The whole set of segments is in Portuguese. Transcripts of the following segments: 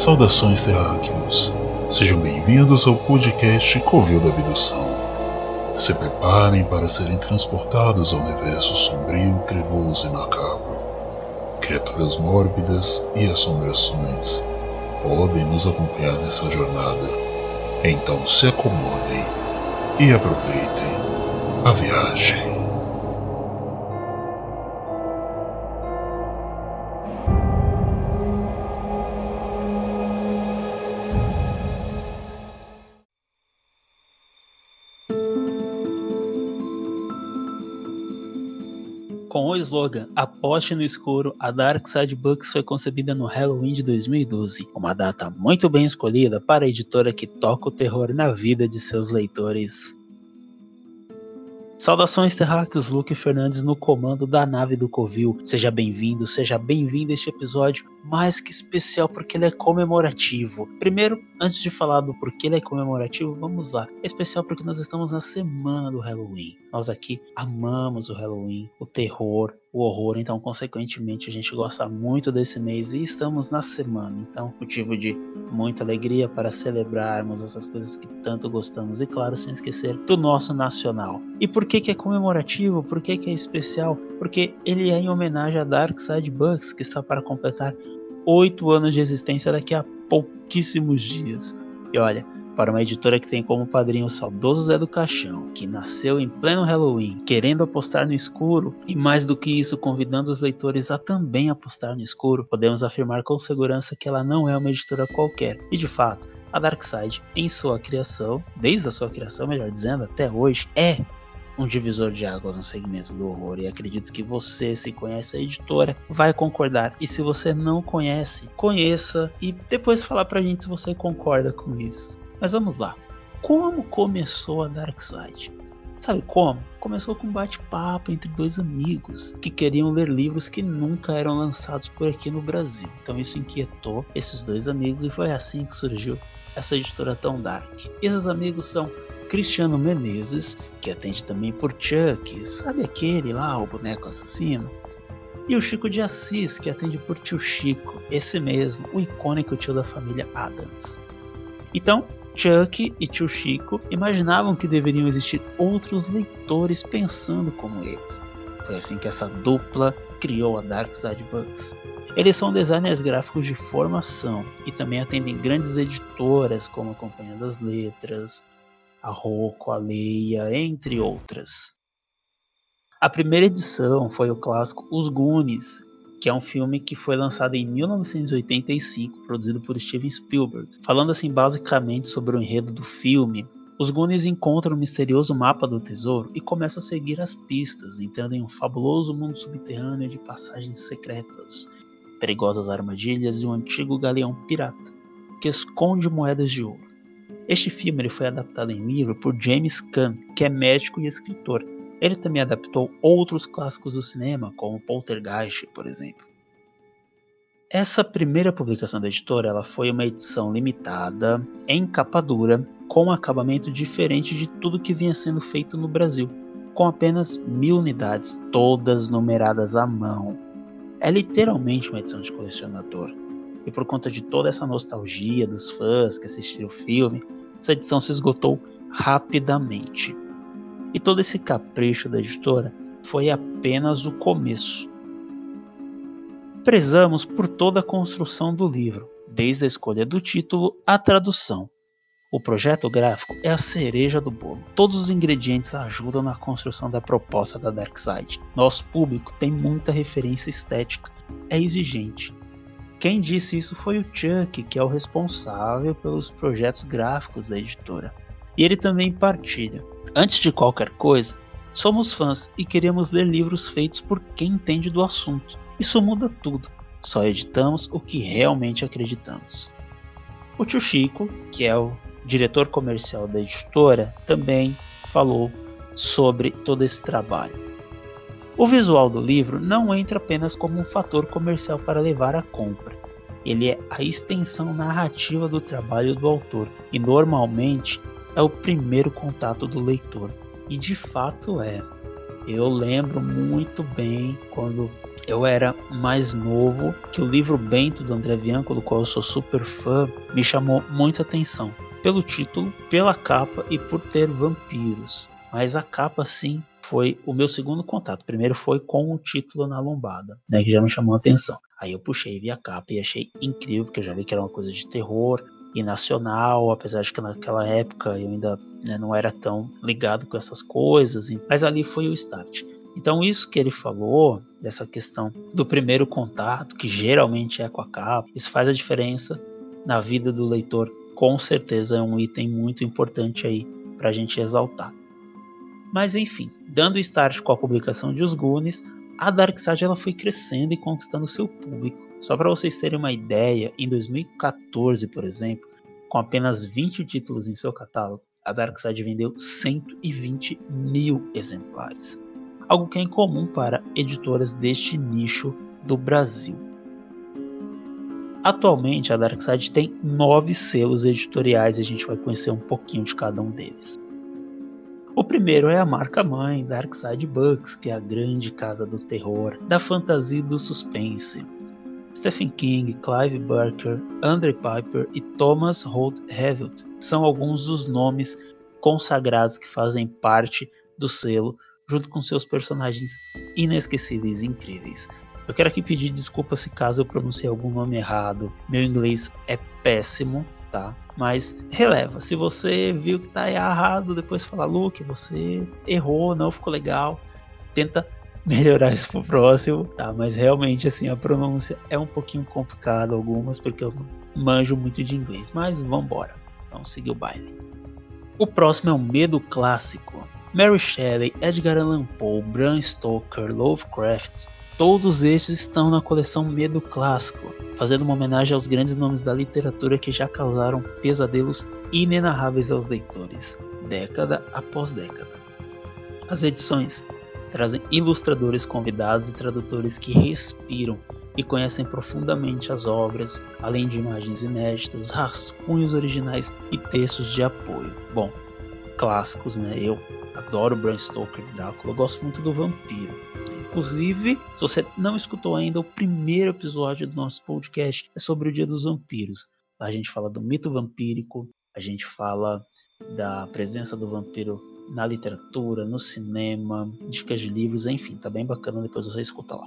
Saudações terráqueos, sejam bem-vindos ao podcast Covil da Abdução. Se preparem para serem transportados ao universo sombrio, trevoso e macabro. Criaturas mórbidas e assombrações podem nos acompanhar nessa jornada. Então se acomodem e aproveitem a viagem. Slogan Aposte no Escuro, a Dark Side Books foi concebida no Halloween de 2012, uma data muito bem escolhida para a editora que toca o terror na vida de seus leitores. Saudações terráqueos, Luke Fernandes no comando da nave do Covil. Seja bem-vindo, seja bem-vindo a este episódio mais que especial porque ele é comemorativo. Primeiro, antes de falar do porquê ele é comemorativo, vamos lá. É especial porque nós estamos na semana do Halloween. Nós aqui amamos o Halloween, o terror, o horror, então consequentemente a gente gosta muito desse mês e estamos na semana, então motivo de muita alegria para celebrarmos essas coisas que tanto gostamos e claro, sem esquecer do nosso nacional. E por que que é comemorativo? Por que que é especial? Porque ele é em homenagem a Dark Side Bucks, que está para completar oito anos de existência daqui a pouquíssimos dias. E olha, para uma editora que tem como padrinho o saudoso Zé do Caixão, que nasceu em pleno Halloween, querendo apostar no escuro, e mais do que isso, convidando os leitores a também apostar no escuro, podemos afirmar com segurança que ela não é uma editora qualquer. E de fato, a Darkseid, em sua criação, desde a sua criação, melhor dizendo, até hoje, é um divisor de águas no segmento do horror e acredito que você, se conhece a editora, vai concordar. E se você não conhece, conheça e depois falar pra gente se você concorda com isso. Mas vamos lá. Como começou a Darkseid? Sabe como? Começou com um bate-papo entre dois amigos que queriam ler livros que nunca eram lançados por aqui no Brasil. Então isso inquietou esses dois amigos e foi assim que surgiu essa editora tão dark. Esses amigos são Cristiano Menezes, que atende também por Chuck, sabe aquele lá, o boneco assassino? E o Chico de Assis, que atende por tio Chico, esse mesmo, o icônico tio da família Adams. Então, Chuck e tio Chico imaginavam que deveriam existir outros leitores pensando como eles. Foi assim que essa dupla criou a Dark Side Books. Eles são designers gráficos de formação e também atendem grandes editoras como a Companhia das Letras, a Rocco, a Leia, entre outras. A primeira edição foi o clássico Os Goonies, que é um filme que foi lançado em 1985, produzido por Steven Spielberg. Falando assim basicamente sobre o enredo do filme, os Goonies encontram um misterioso mapa do tesouro e começam a seguir as pistas, entrando em um fabuloso mundo subterrâneo de passagens secretas, perigosas armadilhas e um antigo galeão pirata que esconde moedas de ouro. Este filme foi adaptado em livro por James Caan, que é médico e escritor, ele também adaptou outros clássicos do cinema, como Poltergeist, por exemplo. Essa primeira publicação da editora ela foi uma edição limitada, em capa dura, com um acabamento diferente de tudo que vinha sendo feito no Brasil, com apenas mil unidades, todas numeradas à mão. É literalmente uma edição de colecionador. E por conta de toda essa nostalgia dos fãs que assistiram o filme, essa edição se esgotou rapidamente. E todo esse capricho da editora foi apenas o começo. Prezamos por toda a construção do livro, desde a escolha do título à tradução. O projeto gráfico é a cereja do bolo. Todos os ingredientes ajudam na construção da proposta da Darkseid. Nosso público tem muita referência estética, é exigente. Quem disse isso foi o Chuck, que é o responsável pelos projetos gráficos da editora. E ele também partilha. Antes de qualquer coisa, somos fãs e queremos ler livros feitos por quem entende do assunto. Isso muda tudo. Só editamos o que realmente acreditamos. O tio Chico, que é o diretor comercial da editora, também falou sobre todo esse trabalho. O visual do livro não entra apenas como um fator comercial para levar à compra. Ele é a extensão narrativa do trabalho do autor e normalmente é o primeiro contato do leitor. E de fato é. Eu lembro muito bem quando eu era mais novo, que o livro Bento do André Bianco, do qual eu sou super fã, me chamou muita atenção. Pelo título, pela capa e por ter vampiros. Mas a capa, sim, foi o meu segundo contato. Primeiro foi com o título na lombada, né, que já me chamou a atenção. Aí eu puxei, vi a capa e achei incrível, porque eu já vi que era uma coisa de terror e nacional, apesar de que naquela época eu ainda né, não era tão ligado com essas coisas, mas ali foi o start. Então, isso que ele falou, dessa questão do primeiro contato, que geralmente é com a capa, isso faz a diferença na vida do leitor. Com certeza é um item muito importante aí para a gente exaltar. Mas enfim, dando start com a publicação de Os Goonies, a Dark Side ela foi crescendo e conquistando seu público. Só para vocês terem uma ideia, em 2014, por exemplo, com apenas 20 títulos em seu catálogo, a Dark Side vendeu 120 mil exemplares algo que é incomum para editoras deste nicho do Brasil. Atualmente, a Darkside tem nove selos editoriais e a gente vai conhecer um pouquinho de cada um deles. O primeiro é a marca mãe Darkside Books, que é a grande casa do terror, da fantasia e do suspense. Stephen King, Clive Barker, Andre Piper e Thomas Holt Hewitt são alguns dos nomes consagrados que fazem parte do selo junto com seus personagens inesquecíveis e incríveis. Eu quero aqui pedir desculpa se caso eu pronunciei algum nome errado. Meu inglês é péssimo, tá? Mas releva. Se você viu que tá errado, depois fala, Luke, você errou, não ficou legal. Tenta melhorar isso pro próximo, tá? Mas realmente, assim, a pronúncia é um pouquinho complicada algumas, porque eu manjo muito de inglês. Mas vambora, vamos seguir o baile. O próximo é o Medo Clássico. Mary Shelley, Edgar Allan Poe, Bram Stoker, Lovecraft, todos estes estão na coleção Medo Clássico, fazendo uma homenagem aos grandes nomes da literatura que já causaram pesadelos inenarráveis aos leitores, década após década. As edições trazem ilustradores convidados e tradutores que respiram e conhecem profundamente as obras, além de imagens inéditas, rascunhos originais e textos de apoio. Bom, clássicos, né? Eu adoro Bram Stoker Drácula, eu gosto muito do vampiro. Inclusive, se você não escutou ainda, o primeiro episódio do nosso podcast é sobre o Dia dos Vampiros. A gente fala do mito vampírico, a gente fala da presença do vampiro na literatura, no cinema, dicas de livros, enfim, tá bem bacana, depois você escuta lá.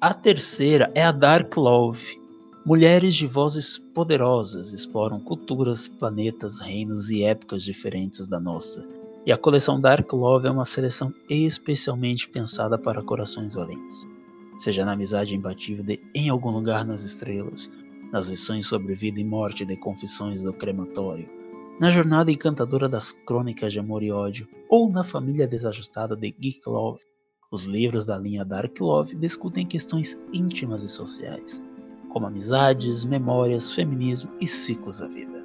A terceira é a Dark Love. Mulheres de vozes poderosas exploram culturas, planetas, reinos e épocas diferentes da nossa, e a coleção Dark Love é uma seleção especialmente pensada para corações valentes. Seja na amizade imbatível de Em Algum Lugar nas Estrelas, nas lições sobre vida e morte de Confissões do Crematório, na jornada encantadora das Crônicas de Amor e Ódio, ou na família desajustada de Geek Love, os livros da linha Dark Love discutem questões íntimas e sociais, como amizades, memórias, feminismo e ciclos da vida.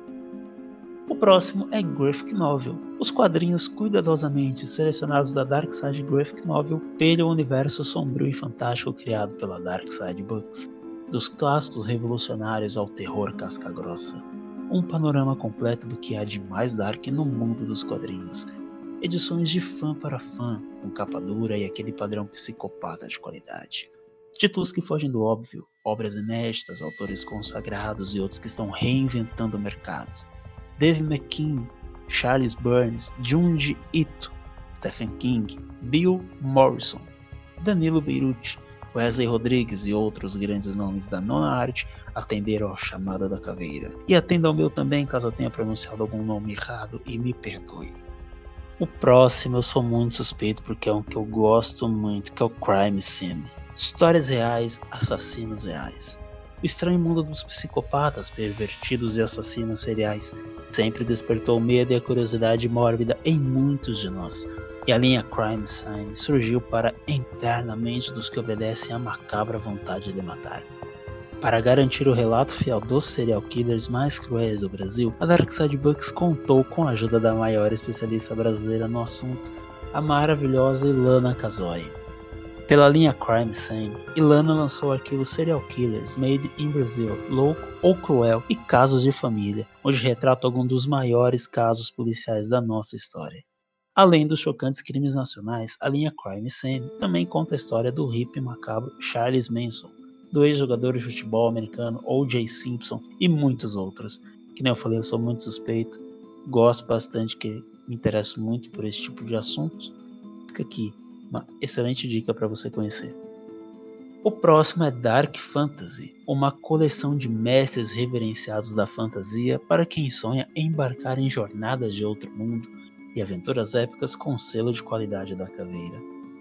Próximo é Graphic Novel, os quadrinhos cuidadosamente selecionados da Dark Side Graphic Novel pelo universo sombrio e fantástico criado pela Dark Side Books. Dos clássicos revolucionários ao terror casca-grossa. Um panorama completo do que há de mais dark no mundo dos quadrinhos. Edições de fã para fã, com capa dura e aquele padrão psicopata de qualidade. Títulos que fogem do óbvio, obras inéditas, autores consagrados e outros que estão reinventando o mercado Dave McKean, Charles Burns, Junji Ito, Stephen King, Bill Morrison, Danilo Beirute, Wesley Rodrigues e outros grandes nomes da nona arte atenderam à chamada da caveira. E atenda ao meu também, caso eu tenha pronunciado algum nome errado e me perdoe. O próximo eu sou muito suspeito porque é um que eu gosto muito, que é o Crime Scene. Histórias reais, assassinos reais. O estranho mundo dos psicopatas, pervertidos e assassinos seriais sempre despertou medo e a curiosidade mórbida em muitos de nós. E a linha Crime Sign surgiu para entrar na mente dos que obedecem à macabra vontade de matar. Para garantir o relato fiel dos serial killers mais cruéis do Brasil, a Darkside Books contou com a ajuda da maior especialista brasileira no assunto, a maravilhosa Ilana Kazoy. Pela linha Crime Scene, Ilana lançou o arquivo Serial Killers Made in Brazil, Louco ou Cruel e Casos de Família, onde retrata alguns dos maiores casos policiais da nossa história. Além dos chocantes crimes nacionais, a linha Crime Scene também conta a história do hippie macabro Charles Manson, do ex-jogador de futebol americano O.J. Simpson e muitos outros. Que nem eu falei, eu sou muito suspeito, gosto bastante, que me interesso muito por esse tipo de assuntos. Fica aqui uma excelente dica para você conhecer. O próximo é Dark Fantasy, uma coleção de mestres reverenciados da fantasia para quem sonha embarcar em jornadas de outro mundo e aventuras épicas com selo de qualidade da caveira.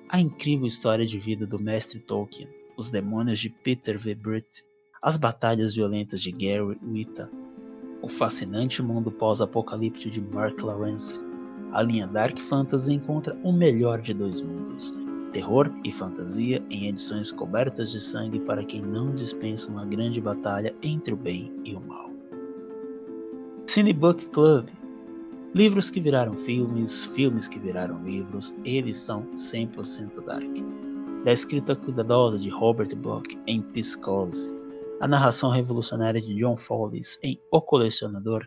A incrível história de vida do mestre Tolkien, os demônios de Peter V. Britt, as batalhas violentas de Gary Whitta, o fascinante mundo pós-apocalíptico de Mark Lawrence. A linha Dark Fantasy encontra o melhor de dois mundos, terror e fantasia em edições cobertas de sangue para quem não dispensa uma grande batalha entre o bem e o mal. Cinebook Club Livros que viraram filmes, filmes que viraram livros, eles são 100% dark. Da escrita cuidadosa de Robert Bloch em Psychose, a narração revolucionária de John Fowles em O Colecionador,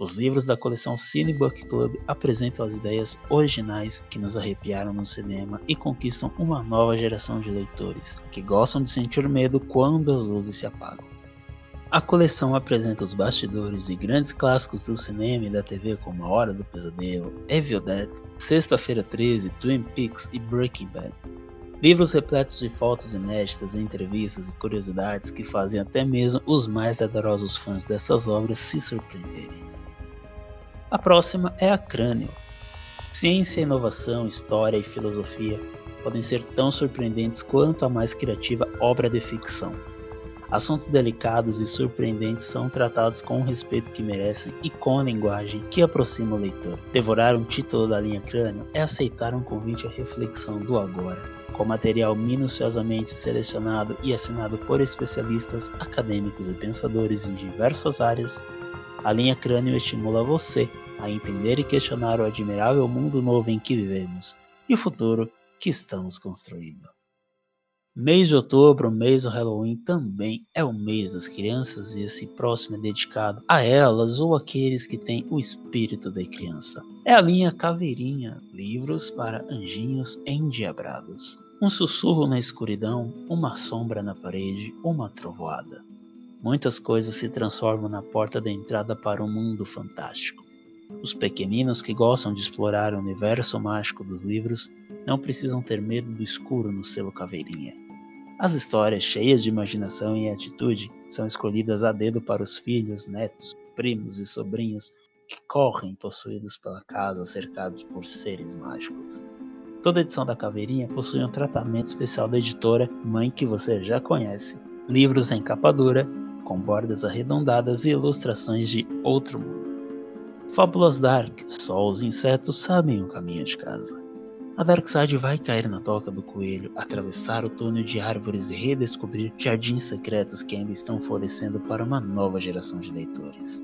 os livros da coleção Cine Book Club apresentam as ideias originais que nos arrepiaram no cinema e conquistam uma nova geração de leitores que gostam de sentir medo quando as luzes se apagam. A coleção apresenta os bastidores e grandes clássicos do cinema e da TV como A Hora do Pesadelo, Evil Dead, Sexta-feira 13, Twin Peaks e Breaking Bad. Livros repletos de fotos inéditas, entrevistas e curiosidades que fazem até mesmo os mais ardorosos fãs dessas obras se surpreenderem. A próxima é a Crânio. Ciência, inovação, história e filosofia podem ser tão surpreendentes quanto a mais criativa obra de ficção. Assuntos delicados e surpreendentes são tratados com o respeito que merecem e com a linguagem que aproxima o leitor. Devorar um título da linha Crânio é aceitar um convite à reflexão do agora, com material minuciosamente selecionado e assinado por especialistas, acadêmicos e pensadores em diversas áreas. A linha Crânio estimula você a entender e questionar o admirável mundo novo em que vivemos e o futuro que estamos construindo. Mês de outubro, mês do Halloween, também é o mês das crianças e esse próximo é dedicado a elas ou aqueles que têm o espírito da criança. É a linha Caveirinha, livros para anjinhos endiabrados. Um sussurro na escuridão, uma sombra na parede, uma trovoada. Muitas coisas se transformam na porta da entrada para um mundo fantástico. Os pequeninos que gostam de explorar o universo mágico dos livros não precisam ter medo do escuro no selo Caveirinha. As histórias cheias de imaginação e atitude são escolhidas a dedo para os filhos, netos, primos e sobrinhos que correm possuídos pela casa cercados por seres mágicos. Toda edição da Caveirinha possui um tratamento especial da editora Mãe que você já conhece. Livros em capa dura, com bordas arredondadas e ilustrações de outro mundo. Fábulas Dark, só os insetos sabem o caminho de casa. A Darkseid vai cair na toca do coelho, atravessar o túnel de árvores e redescobrir jardins secretos que ainda estão florescendo para uma nova geração de leitores.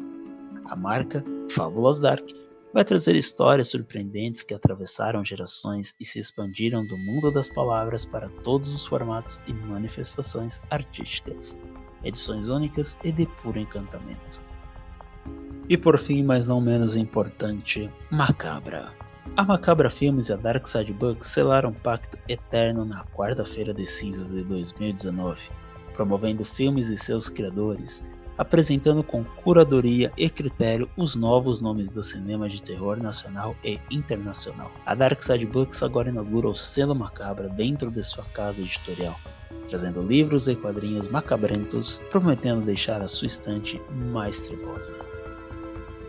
A marca Fábulas Dark vai trazer histórias surpreendentes que atravessaram gerações e se expandiram do mundo das palavras para todos os formatos e manifestações artísticas, edições únicas e de puro encantamento. E por fim, mas não menos importante, Macabra. A Macabra Filmes e a Dark Side Books selaram um pacto eterno na quarta-feira de cinzas de 2019, promovendo filmes e seus criadores, apresentando com curadoria e critério os novos nomes do cinema de terror nacional e internacional. A Dark Side Books agora inaugura o selo Macabra dentro de sua casa editorial, trazendo livros e quadrinhos macabrentos, prometendo deixar a sua estante mais trevosa.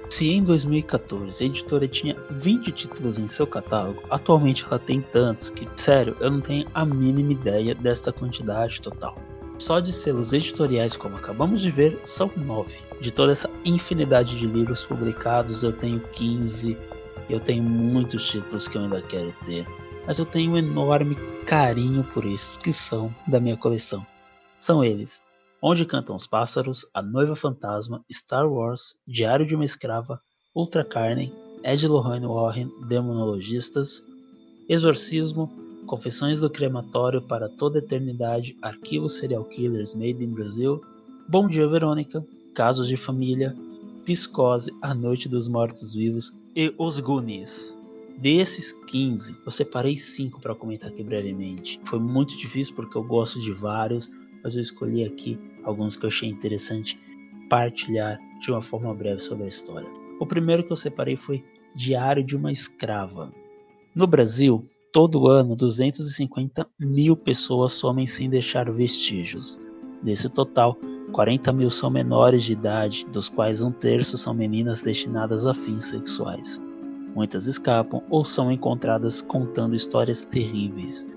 Se em 2014 a editora tinha 20 títulos em seu catálogo, atualmente ela tem tantos que, sério, eu não tenho a mínima ideia desta quantidade total. Só de selos editoriais, como acabamos de ver, são 9. De toda essa infinidade de livros publicados, eu tenho 15. Eu tenho muitos títulos que eu ainda quero ter, mas eu tenho um enorme carinho por esses que são da minha coleção. São eles: Onde Cantam os Pássaros, A Noiva Fantasma, Star Wars, Diário de uma Escrava, Ultra Carne, Ed Lorraine Warren, Demonologistas, Exorcismo, Confissões do Crematório para Toda Eternidade, Arquivos Serial Killers Made in Brazil, Bom Dia Verônica, Casos de Família, Psicose, A Noite dos Mortos Vivos e Os Goonies. Desses 15, eu separei 5 para comentar aqui brevemente. Foi muito difícil porque eu gosto de vários, mas eu escolhi aqui alguns que eu achei interessante partilhar de uma forma breve sobre a história. O primeiro que eu separei foi Diário de uma Escrava. No Brasil, todo ano 250 mil pessoas somem sem deixar vestígios. Desse total, 40 mil são menores de idade, dos quais um terço são meninas destinadas a fins sexuais. Muitas escapam ou são encontradas contando histórias terríveis.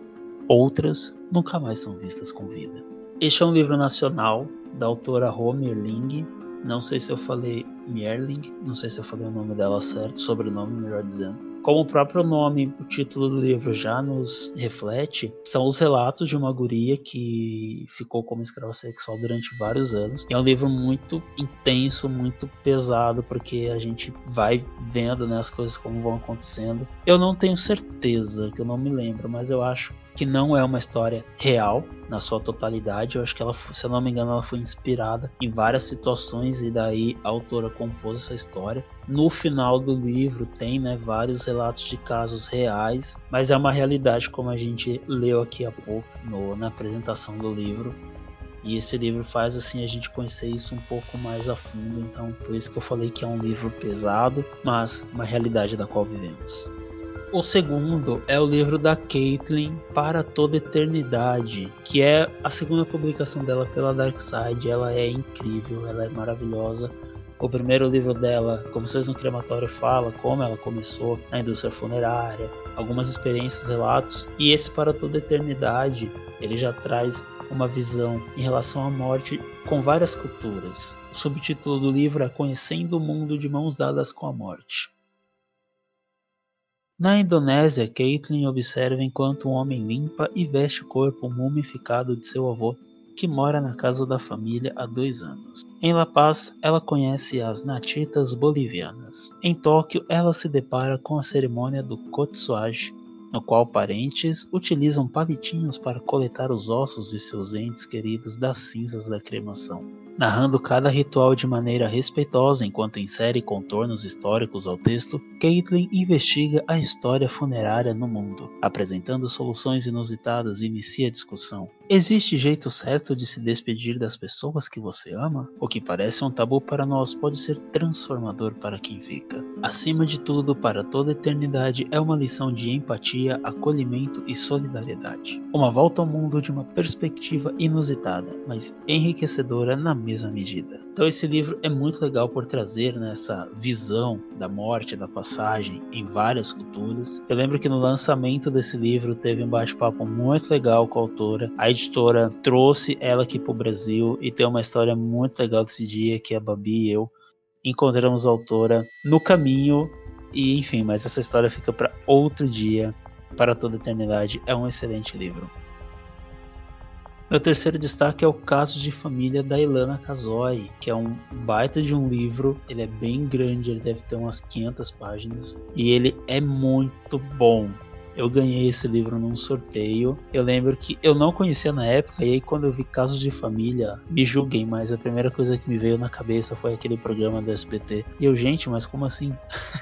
Outras nunca mais são vistas com vida. Este é um livro nacional da autora Romer Ling. Não sei se eu falei Mierling, não sei se eu falei o nome dela certo, sobrenome, melhor dizendo. Como o próprio nome, o título do livro já nos reflete, são os relatos de uma guria que ficou como escrava sexual durante vários anos. É um livro muito intenso, muito pesado, porque a gente vai vendo né, as coisas como vão acontecendo. Eu não tenho certeza, que eu não me lembro, mas eu acho que não é uma história real na sua totalidade. Eu acho que ela, se eu não me engano, ela foi inspirada em várias situações e daí a autora compôs essa história. No final do livro tem né, vários relatos de casos reais, mas é uma realidade como a gente leu aqui há pouco no, na apresentação do livro. E esse livro faz assim a gente conhecer isso um pouco mais a fundo, então por isso que eu falei que é um livro pesado, mas uma realidade da qual vivemos. O segundo é o livro da Caitlin Para Toda Eternidade, que é a segunda publicação dela pela Dark Side. Ela é incrível, ela é maravilhosa. O primeiro livro dela, Confissões no Crematório, fala como ela começou na indústria funerária, algumas experiências, relatos. E esse Para Toda Eternidade, ele já traz uma visão em relação à morte com várias culturas. O subtítulo do livro é Conhecendo o Mundo de Mãos Dadas com a Morte. Na Indonésia, Caitlin observa enquanto um homem limpa e veste o corpo mumificado de seu avô, que mora na casa da família há dois anos. Em La Paz, ela conhece as natitas bolivianas. Em Tóquio, ela se depara com a cerimônia do Kotsuage, no qual parentes utilizam palitinhos para coletar os ossos de seus entes queridos das cinzas da cremação. Narrando cada ritual de maneira respeitosa enquanto insere contornos históricos ao texto, Caitlin investiga a história funerária no mundo, apresentando soluções inusitadas e inicia discussão. Existe jeito certo de se despedir das pessoas que você ama? O que parece um tabu para nós pode ser transformador para quem fica. Acima de tudo, para toda eternidade, é uma lição de empatia, acolhimento e solidariedade. Uma volta ao mundo de uma perspectiva inusitada, mas enriquecedora na mesma medida. Então esse livro é muito legal por trazer né, essa visão da morte, da passagem em várias culturas. Eu lembro que no lançamento desse livro teve um bate-papo muito legal com a autora. Editora trouxe ela aqui para o Brasil e tem uma história muito legal desse dia que a Babi e eu encontramos a autora no caminho e enfim, mas essa história fica para outro dia, para toda eternidade. É um excelente livro. Meu terceiro destaque é o Caso de Família da Ilana Kazoy, que é um baita de um livro. Ele é bem grande, ele deve ter umas 500 páginas e ele é muito bom. Eu ganhei esse livro num sorteio. Eu lembro que eu não conhecia na época, e aí quando eu vi Casos de Família, me julguem, mas a primeira coisa que me veio na cabeça foi aquele programa do SBT. E eu, gente, mas como assim?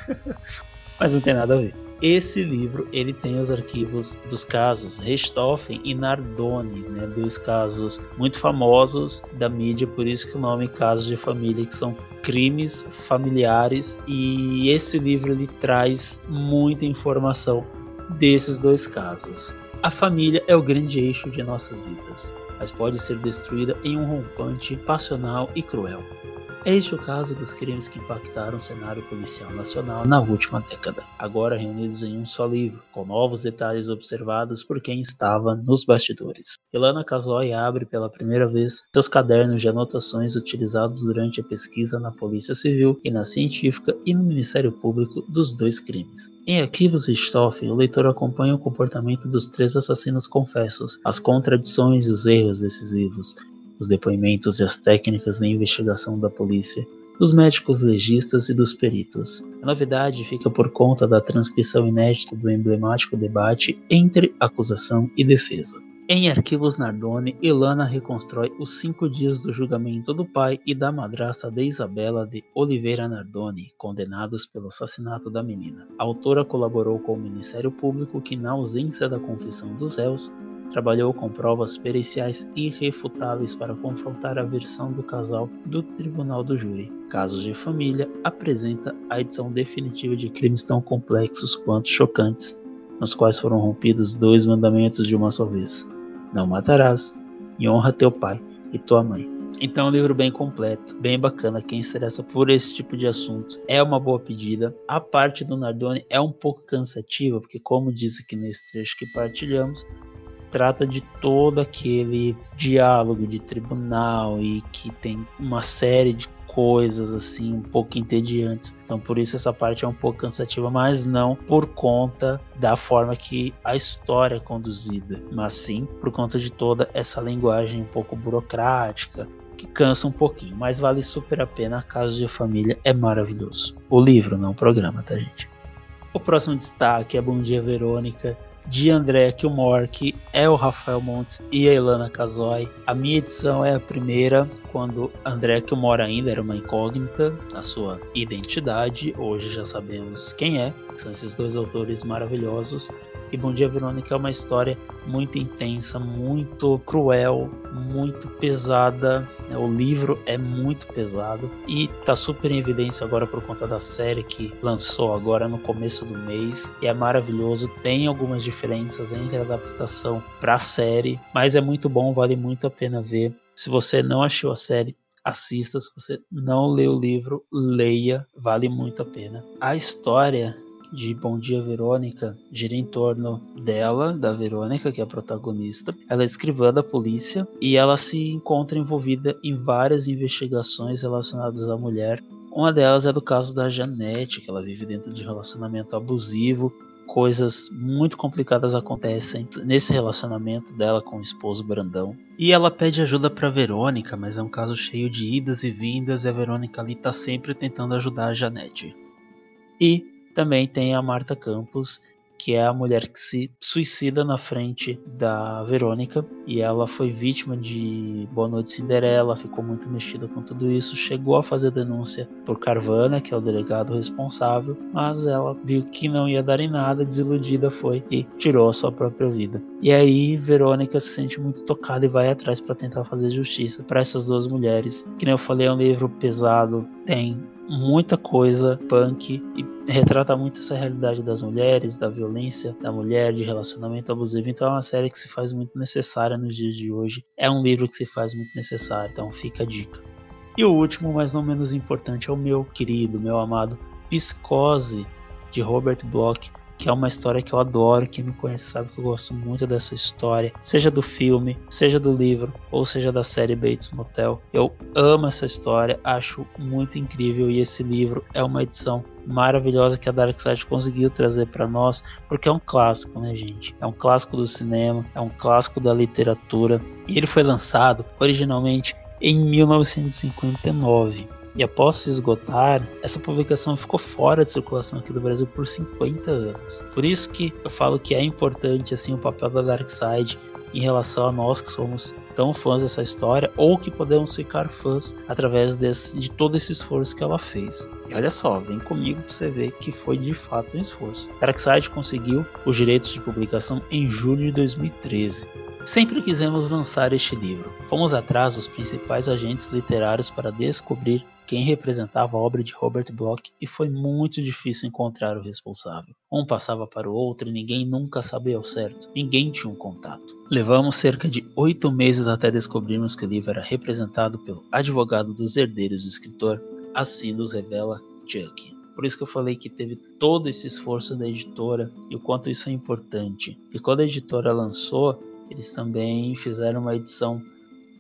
mas não tem nada a ver. Esse livro ele tem os arquivos dos casos Richthofen e Nardoni, né, dois casos muito famosos da mídia, por isso que o nome Casos de Família, que são crimes familiares, e esse livro ele traz muita informação desses dois casos. A família é o grande eixo de nossas vidas, mas pode ser destruída em um rompante passional e cruel. É este o caso dos crimes que impactaram o cenário policial nacional na última década, agora reunidos em um só livro, com novos detalhes observados por quem estava nos bastidores. Ilana Kazoy abre pela primeira vez seus cadernos de anotações utilizados durante a pesquisa na Polícia Civil e na Científica e no Ministério Público dos dois crimes. Em Arquivos Richthofen, o leitor acompanha o comportamento dos três assassinos confessos, as contradições e os erros decisivos, os depoimentos e as técnicas na investigação da polícia, dos médicos legistas e dos peritos. A novidade fica por conta da transcrição inédita do emblemático debate entre acusação e defesa. Em Arquivos Nardoni, Ilana reconstrói os cinco dias do julgamento do pai e da madrasta de Isabela de Oliveira Nardoni, condenados pelo assassinato da menina. A autora colaborou com o Ministério Público que, na ausência da confissão dos réus, trabalhou com provas periciais irrefutáveis para confrontar a versão do casal do Tribunal do Júri. Casos de Família apresenta a edição definitiva de crimes tão complexos quanto chocantes, nos quais foram rompidos dois mandamentos de uma só vez não matarás, e honra teu pai e tua mãe. Então é um livro bem completo, bem bacana. Quem interessa por esse tipo de assunto é uma boa pedida. A parte do Nardoni é um pouco cansativa, porque, como diz aqui nesse trecho que partilhamos, trata de todo aquele diálogo de tribunal e que tem uma série de coisas assim um pouco entediantes. Então por isso essa parte é um pouco cansativa, mas não por conta da forma que a história é conduzida, mas sim por conta de toda essa linguagem um pouco burocrática, que cansa um pouquinho, mas vale super a pena. Caso de Família é maravilhoso. O livro, não o programa, tá, gente? O próximo destaque é Bom Dia Verônica, de André Kilmore, que é o Rafael Montes e a Ilana Casoy. A minha edição é a primeira, quando André Kilmore ainda era uma incógnita na sua identidade. Hoje já sabemos quem é. São esses dois autores maravilhosos. E Bom Dia Verônica é uma história muito intensa, muito cruel, muito pesada. O livro é muito pesado e tá super em evidência agora por conta da série que lançou agora no começo do mês. E é maravilhoso. Tem algumas diferenças entre a adaptação para a série, mas é muito bom, vale muito a pena ver. Se você não achou a série, assista. Se você não leu o livro, leia, vale muito a pena. A história de Bom Dia Verônica gira em torno dela, da Verônica, que é a protagonista. Ela é escrivã da polícia e ela se encontra envolvida em várias investigações relacionadas à mulher. Uma delas é do caso da Janete, que ela vive dentro de um relacionamento abusivo. Coisas muito complicadas acontecem nesse relacionamento dela com o esposo Brandão. E ela pede ajuda para Verônica, mas é um caso cheio de idas e vindas e a Verônica ali tá sempre tentando ajudar a Janete. E também tem a Marta Campos, que é a mulher que se suicida na frente da Verônica e ela foi vítima de Boa Noite Cinderela, ficou muito mexida com tudo isso, chegou a fazer denúncia por Carvana, que é o delegado responsável, mas ela viu que não ia dar em nada, desiludida foi e tirou a sua própria vida. E aí Verônica se sente muito tocada e vai atrás para tentar fazer justiça para essas duas mulheres. Que nem eu falei, é um livro pesado, tem muita coisa punk e retrata muito essa realidade das mulheres, da violência da mulher, de relacionamento abusivo. Então é uma série que se faz muito necessária nos dias de hoje. É um livro que se faz muito necessário, então fica a dica. E o último, mas não menos importante, é o meu querido, meu amado Psicose, de Robert Bloch que é uma história que eu adoro. Quem me conhece sabe que eu gosto muito dessa história, seja do filme, seja do livro, ou seja da série Bates Motel. Eu amo essa história, acho muito incrível e esse livro é uma edição maravilhosa que a Dark Side conseguiu trazer para nós, porque é um clássico, né, gente? É um clássico do cinema, é um clássico da literatura e ele foi lançado originalmente em 1959. E após se esgotar, essa publicação ficou fora de circulação aqui do Brasil por 50 anos. Por isso que eu falo que é importante assim o papel da Dark Side em relação a nós que somos tão fãs dessa história ou que podemos ficar fãs através desse, de todo esse esforço que ela fez. E olha só, vem comigo para você ver que foi de fato um esforço. Darkseid conseguiu os direitos de publicação em julho de 2013. Sempre quisemos lançar este livro. Fomos atrás dos principais agentes literários para descobrir quem representava a obra de Robert Bloch e foi muito difícil encontrar o responsável. Um passava para o outro e ninguém nunca sabia ao certo, ninguém tinha um contato. Levamos cerca de oito meses até descobrirmos que o livro era representado pelo advogado dos herdeiros do escritor, assim nos revela Chuck. Por isso que eu falei que teve todo esse esforço da editora e o quanto isso é importante. E quando a editora lançou, eles também fizeram uma edição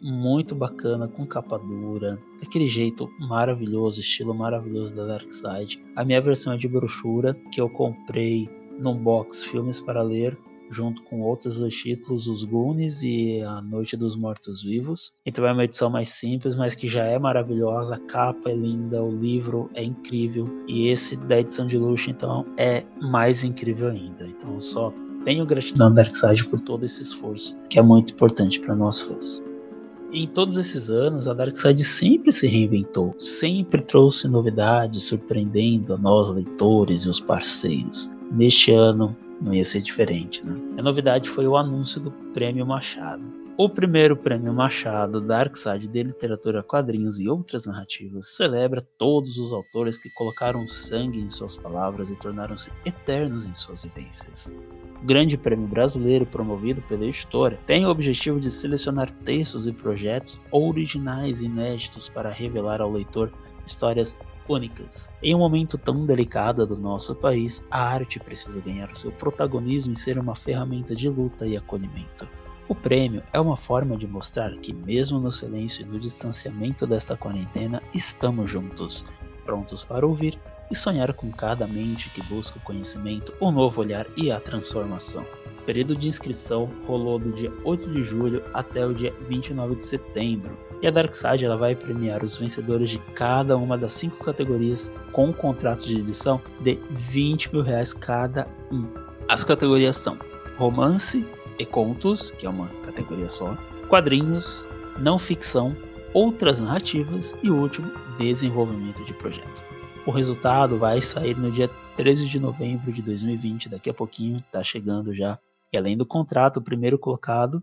muito bacana, com capa dura, aquele jeito maravilhoso, estilo maravilhoso da Dark Side. A minha versão é de brochura, que eu comprei num box Filmes para Ler, junto com outros dois títulos, Os Goonies e A Noite dos Mortos Vivos. Então é uma edição mais simples, mas que já é maravilhosa, a capa é linda, o livro é incrível, e esse da edição de luxo, então, é mais incrível ainda. Então só tenho gratidão Darkseid por todo esse esforço, que é muito importante para nós fãs. Em todos esses anos, a Darkseid sempre se reinventou, sempre trouxe novidades, surpreendendo a nós leitores e os parceiros. Neste ano não ia ser diferente, né? A novidade foi o anúncio do Prêmio Machado. O primeiro Prêmio Machado Darkseid de Literatura, Quadrinhos e Outras Narrativas celebra todos os autores que colocaram sangue em suas palavras e tornaram-se eternos em suas vivências. Grande Prêmio Brasileiro, promovido pela editora, tem o objetivo de selecionar textos e projetos originais e inéditos para revelar ao leitor histórias únicas. Em um momento tão delicado do nosso país, a arte precisa ganhar o seu protagonismo e ser uma ferramenta de luta e acolhimento. O prêmio é uma forma de mostrar que, mesmo no silêncio e no distanciamento desta quarentena, estamos juntos, prontos para ouvir e sonhar com cada mente que busca o conhecimento, o novo olhar e a transformação. O período de inscrição rolou do dia 8 de julho até o dia 29 de setembro. E a Darkside ela vai premiar os vencedores de cada uma das cinco categorias com contratos de edição de 20 mil reais cada um. As categorias são romance e contos, que é uma categoria só, quadrinhos, não ficção, outras narrativas e o último, desenvolvimento de projeto. O resultado vai sair no dia 13 de novembro de 2020, daqui a pouquinho, está chegando já. E além do contrato, o primeiro colocado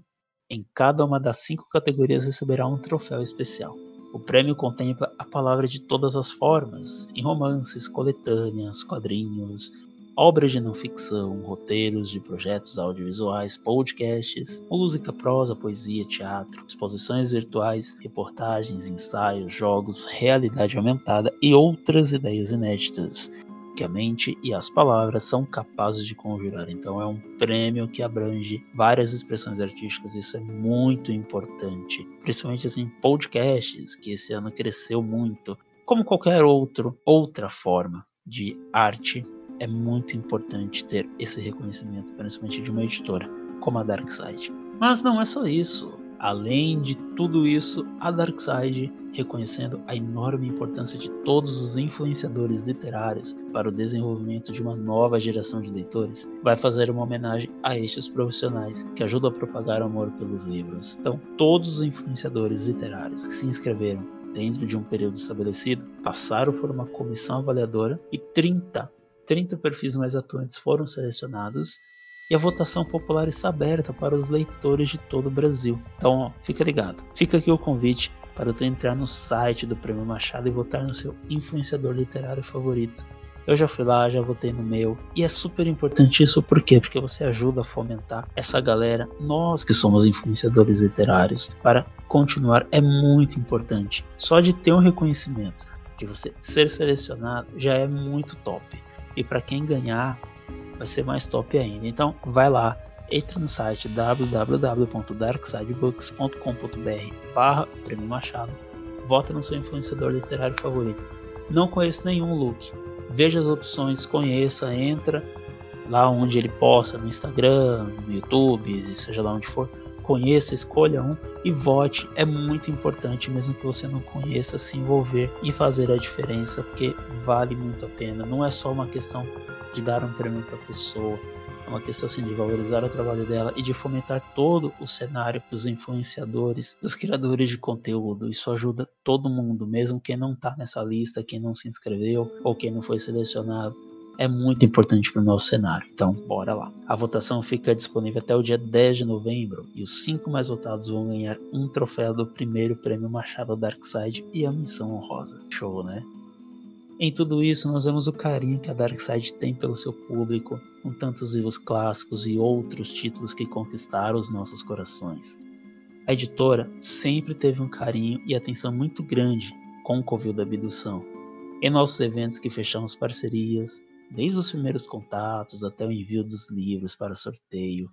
em cada uma das cinco categorias receberá um troféu especial. O prêmio contempla a palavra de todas as formas, em romances, coletâneas, quadrinhos, obras de não ficção, roteiros de projetos audiovisuais, podcasts, música, prosa, poesia, teatro, exposições virtuais, reportagens, ensaios, jogos, realidade aumentada e outras ideias inéditas que a mente e as palavras são capazes de conjurar. Então é um prêmio que abrange várias expressões artísticas, isso é muito importante. Principalmente assim, podcasts, que esse ano cresceu muito, como qualquer outro outra forma de arte é muito importante ter esse reconhecimento, principalmente de uma editora como a Darkside. Mas não é só isso. Além de tudo isso, a Darkside, reconhecendo a enorme importância de todos os influenciadores literários para o desenvolvimento de uma nova geração de leitores, vai fazer uma homenagem a estes profissionais que ajudam a propagar o amor pelos livros. Então, todos os influenciadores literários que se inscreveram dentro de um período estabelecido passaram por uma comissão avaliadora e 30 30 perfis mais atuantes foram selecionados e a votação popular está aberta para os leitores de todo o Brasil. Então, ó, fica ligado. Fica aqui o convite para tu entrar no site do Prêmio Machado e votar no seu influenciador literário favorito. Eu já fui lá, já votei no meu. E é super importante isso, por quê? Porque você ajuda a fomentar essa galera, nós que somos influenciadores literários, para continuar é muito importante. Só de ter um reconhecimento, de você ser selecionado, já é muito top. E para quem ganhar, vai ser mais top ainda. Então, vai lá, entra no site www.darksidebooks.com.br barra Prêmio Machado, vota no seu influenciador literário favorito. Não conheço nenhum look. Veja as opções, conheça, entra lá onde ele posta, no Instagram, no YouTube, seja lá onde for conheça, escolha um e vote. É muito importante, mesmo que você não conheça, se envolver e fazer a diferença, porque vale muito a pena. Não é só uma questão de dar um prêmio para a pessoa, é uma questão assim, de valorizar o trabalho dela e de fomentar todo o cenário dos influenciadores, dos criadores de conteúdo. Isso ajuda todo mundo, mesmo quem não está nessa lista, quem não se inscreveu ou quem não foi selecionado é muito importante para o nosso cenário. Então, bora lá. A votação fica disponível até o dia 10 de novembro e os cinco mais votados vão ganhar um troféu do primeiro prêmio Machado Darkside e a missão honrosa. Show, né? Em tudo isso, nós vemos o carinho que a Darkside tem pelo seu público, com tantos livros clássicos e outros títulos que conquistaram os nossos corações. A editora sempre teve um carinho e atenção muito grande com o Covil da Abdução. Em nossos eventos que fechamos parcerias, desde os primeiros contatos até o envio dos livros para sorteio.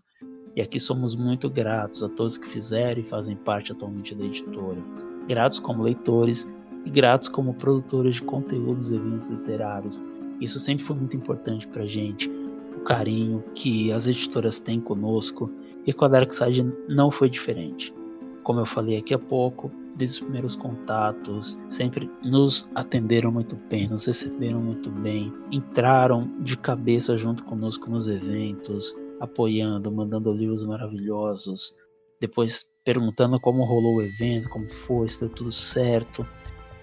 E aqui somos muito gratos a todos que fizeram e fazem parte atualmente da editora. Gratos como leitores e gratos como produtores de conteúdos e eventos literários. Isso sempre foi muito importante para a gente. O carinho que as editoras têm conosco e com a Darkside não foi diferente. Como eu falei aqui há pouco, desde os primeiros contatos, sempre nos atenderam muito bem, nos receberam muito bem, entraram de cabeça junto conosco nos eventos, apoiando, mandando livros maravilhosos, depois perguntando como rolou o evento, como foi, se deu tudo certo.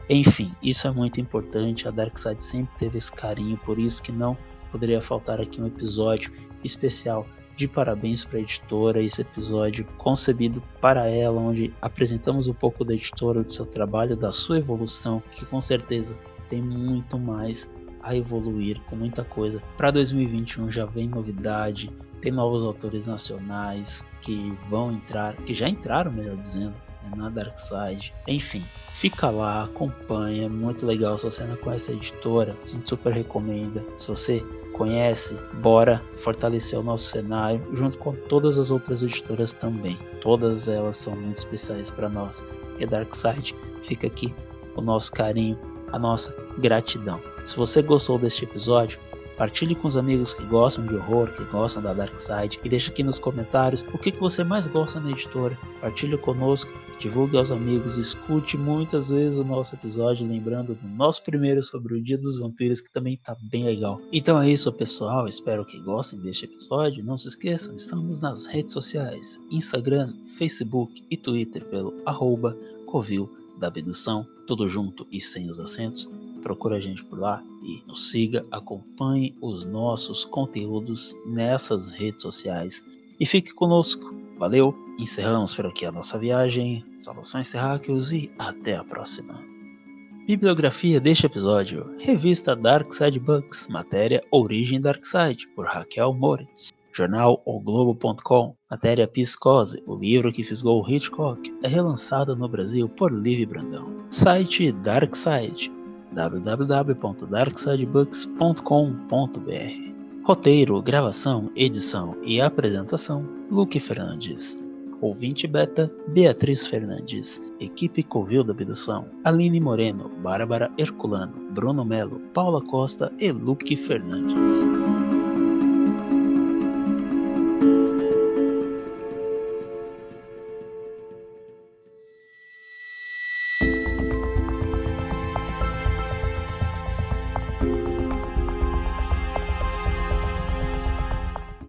Enfim, isso é muito importante. A Darkside sempre teve esse carinho, por isso que não poderia faltar aqui um episódio especial de parabéns para a editora. Esse episódio concebido para ela, onde apresentamos um pouco da editora, do seu trabalho, da sua evolução, que com certeza tem muito mais a evoluir, com muita coisa. Para 2021 já vem novidade, tem novos autores nacionais que vão entrar, que já entraram, melhor dizendo, né, na Dark Side. Enfim, fica lá, acompanha, é muito legal. Se você não conhece a editora, a gente super recomenda. Se você conhece, bora fortalecer o nosso cenário junto com todas as outras editoras também. Todas elas são muito especiais para nós. E a Dark Side fica aqui o nosso carinho, a nossa gratidão. Se você gostou deste episódio, Partilhe com os amigos que gostam de horror, que gostam da Dark Side e deixe aqui nos comentários o que, que você mais gosta na editora. Partilhe conosco, divulgue aos amigos, escute muitas vezes o nosso episódio, lembrando do nosso primeiro sobre o Dia dos Vampiros, que também tá bem legal. Então é isso, pessoal. Espero que gostem deste episódio. Não se esqueçam, estamos nas redes sociais: Instagram, Facebook e Twitter pelo arroba Covil da Abdução, tudo junto e sem os acentos procura a gente por lá e nos siga, acompanhe os nossos conteúdos nessas redes sociais e fique conosco. Valeu, encerramos por aqui a nossa viagem. Saudações terráqueos e até a próxima. Bibliografia deste episódio: Revista Dark Side Books, matéria Origem Darkside, por Raquel Moritz. Jornal O Globo.com, matéria Psicose, o livro que fisgou Hitchcock, é relançado no Brasil por Liv Brandão. Site Darkside, www.darksidebooks.com.br. Roteiro, gravação, edição e apresentação: Luke Fernandes. Ouvinte beta, Beatriz Fernandes. Equipe Covil da Abdução, Aline Moreno, Bárbara Herculano, Bruno Melo, Paula Costa e Luke Fernandes.